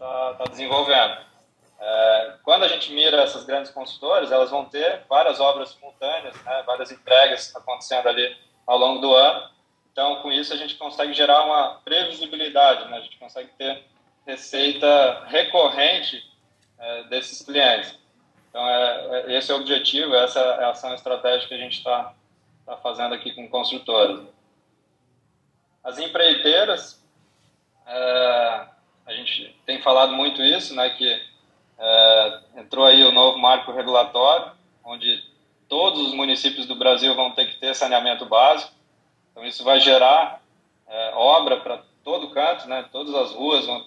tá, tá desenvolvendo. É, quando a gente mira essas grandes consultoras, elas vão ter várias obras simultâneas, né, várias entregas acontecendo ali ao longo do ano. Então, com isso, a gente consegue gerar uma previsibilidade, né, a gente consegue ter receita recorrente é, desses clientes. Então, é, é, esse é o objetivo, essa é a ação estratégica que a gente está tá fazendo aqui com construtoras. As empreiteiras, é, a gente tem falado muito isso, né, que é, entrou aí o novo marco regulatório, onde todos os municípios do Brasil vão ter que ter saneamento básico. Então, isso vai gerar é, obra para todo canto, né? Todas as ruas vão,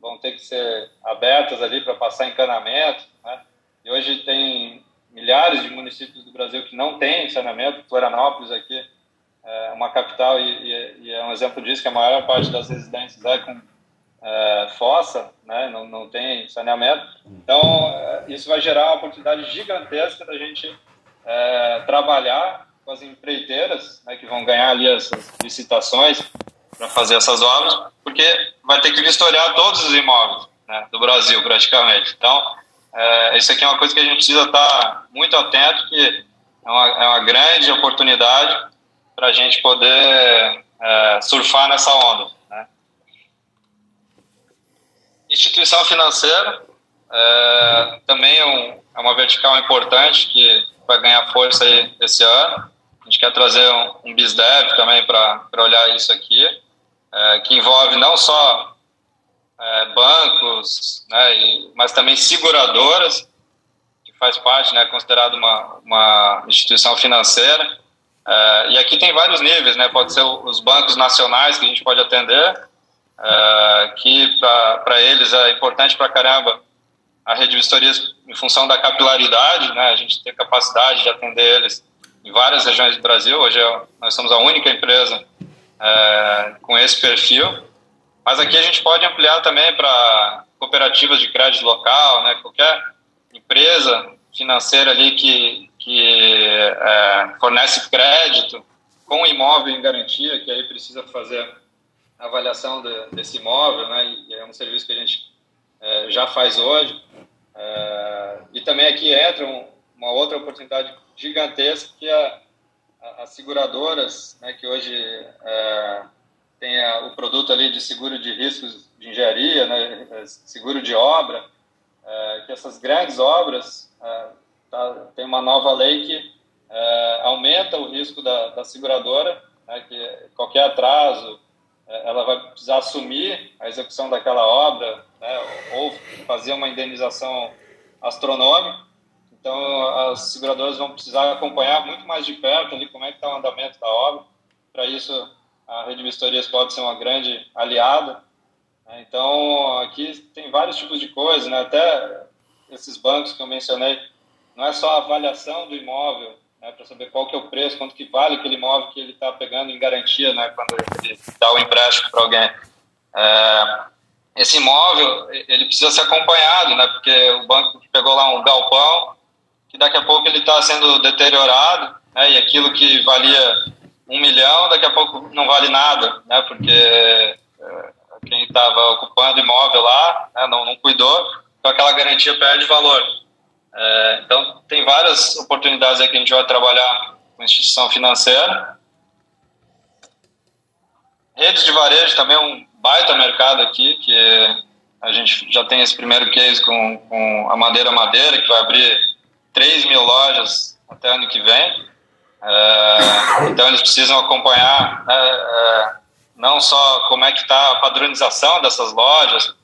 vão ter que ser abertas ali para passar encanamento, né? E hoje tem milhares de municípios do Brasil que não têm saneamento. Florianópolis aqui é uma capital e, e, é um exemplo disso que a maior parte das residências é com é, fossa, né? não, não tem saneamento. Então, é, isso vai gerar uma oportunidade gigantesca da gente é, trabalhar com as empreiteiras, né, que vão ganhar ali essas licitações para fazer essas obras, porque vai ter que vistoriar todos os imóveis né, do Brasil, praticamente. Então, é, isso aqui é uma coisa que a gente precisa estar muito atento, que é uma, é uma grande oportunidade para a gente poder surfar nessa onda. Né? Instituição financeira é, também é, um, é, uma vertical importante que vai ganhar força aí esse ano. A gente quer trazer um, um BizDev também para olhar isso aqui, é, que envolve não só é, bancos, né, e, mas também seguradoras, que faz parte, né, considerado uma, uma instituição financeira. É, e aqui tem vários níveis, né, pode ser os bancos nacionais que a gente pode atender, é, que para eles é importante para caramba a rede de vistorias em função da capilaridade, né, a gente tem capacidade de atender eles em várias regiões do Brasil. Hoje é, nós somos a única empresa é, com esse perfil. Mas aqui a gente pode ampliar também para cooperativas de crédito local, né? Qualquer empresa financeira ali que, que é, fornece crédito com imóvel em garantia, que aí precisa fazer avaliação de, desse imóvel, né? E é um serviço que a gente é, já faz hoje. É, e também aqui entra um, uma outra oportunidade gigantesca que é as seguradoras, né, que hoje é, tem a, o produto ali de seguro de riscos de engenharia, né, é, seguro de obra, é, que essas grandes obras é, tá, tem uma nova lei que é, aumenta o risco da, da seguradora, né, que qualquer atraso ela vai precisar assumir a execução daquela obra né, ou fazer uma indenização astronômica. Então, as seguradoras vão precisar acompanhar muito mais de perto ali como é que está o andamento da obra. Para isso, a rede de vistorias pode ser uma grande aliada. Né? Então, aqui tem vários tipos de coisas, né? até esses bancos que eu mencionei, não é só a avaliação do imóvel, né, para saber qual que é o preço, quanto que vale aquele imóvel que ele está pegando em garantia, né, quando ele dá o empréstimo para alguém. É, esse imóvel, ele precisa ser acompanhado, né, porque o banco pegou lá um galpão, que daqui a pouco ele está sendo deteriorado, né, e aquilo que valia um milhão, daqui a pouco não vale nada, né? Porque é, quem estava ocupando imóvel lá né, não, não cuidou, então aquela garantia perde valor. É, então, tem várias oportunidades aqui que a gente vai trabalhar com instituição financeira. Redes de varejo também é um baita mercado aqui, que a gente já tem esse primeiro case com, com a Madeira Madeira, que vai abrir 3 mil lojas até ano que vem. É, então eles precisam acompanhar né, é, não só como é que está a padronização dessas lojas,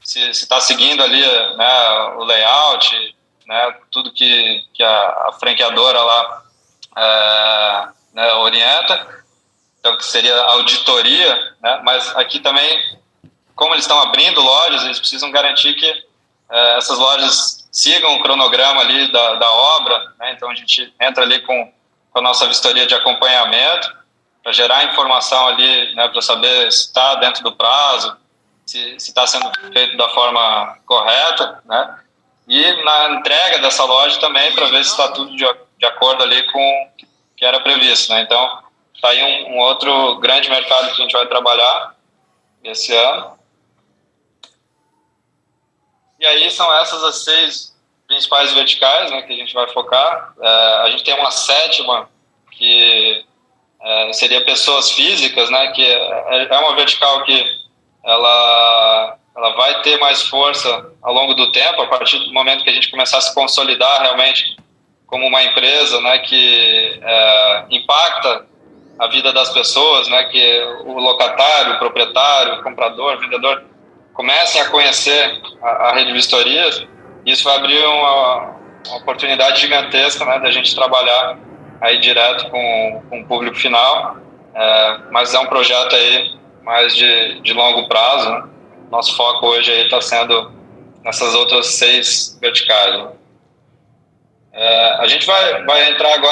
se está seguindo ali né, o layout, né, tudo que, que a, a franqueadora lá é, né, orienta, então que seria auditoria, né, mas aqui também, como eles estão abrindo lojas, eles precisam garantir que é, essas lojas sigam o cronograma ali da, da obra, né, então a gente entra ali com com a nossa vistoria de acompanhamento, para gerar informação ali, né, para saber se está dentro do prazo, se está sendo feito da forma correta, né? E na entrega dessa loja também para ver se está tudo de, de, acordo ali com o que era previsto, né? Então, está aí um, um, outro grande mercado que a gente vai trabalhar esse ano. aí são essas as seis principais verticais né, que a gente vai focar. É, a gente tem uma sétima que é, seria pessoas físicas, né, que é, é uma vertical que ela, ela vai ter mais força ao longo do tempo, a partir do momento que a gente começar a se consolidar realmente como uma empresa né, que é, impacta a vida das pessoas, né, que o locatário, o proprietário, o comprador, o vendedor comecem a conhecer a, a rede de vistorias, isso vai abrir uma, uma oportunidade gigantesca né, da gente trabalhar aí direto com, com o público final, é, mas é um projeto aí mais de, de longo prazo. Né? Nosso foco hoje está sendo nessas outras seis verticais. Né? É, a gente vai, vai entrar agora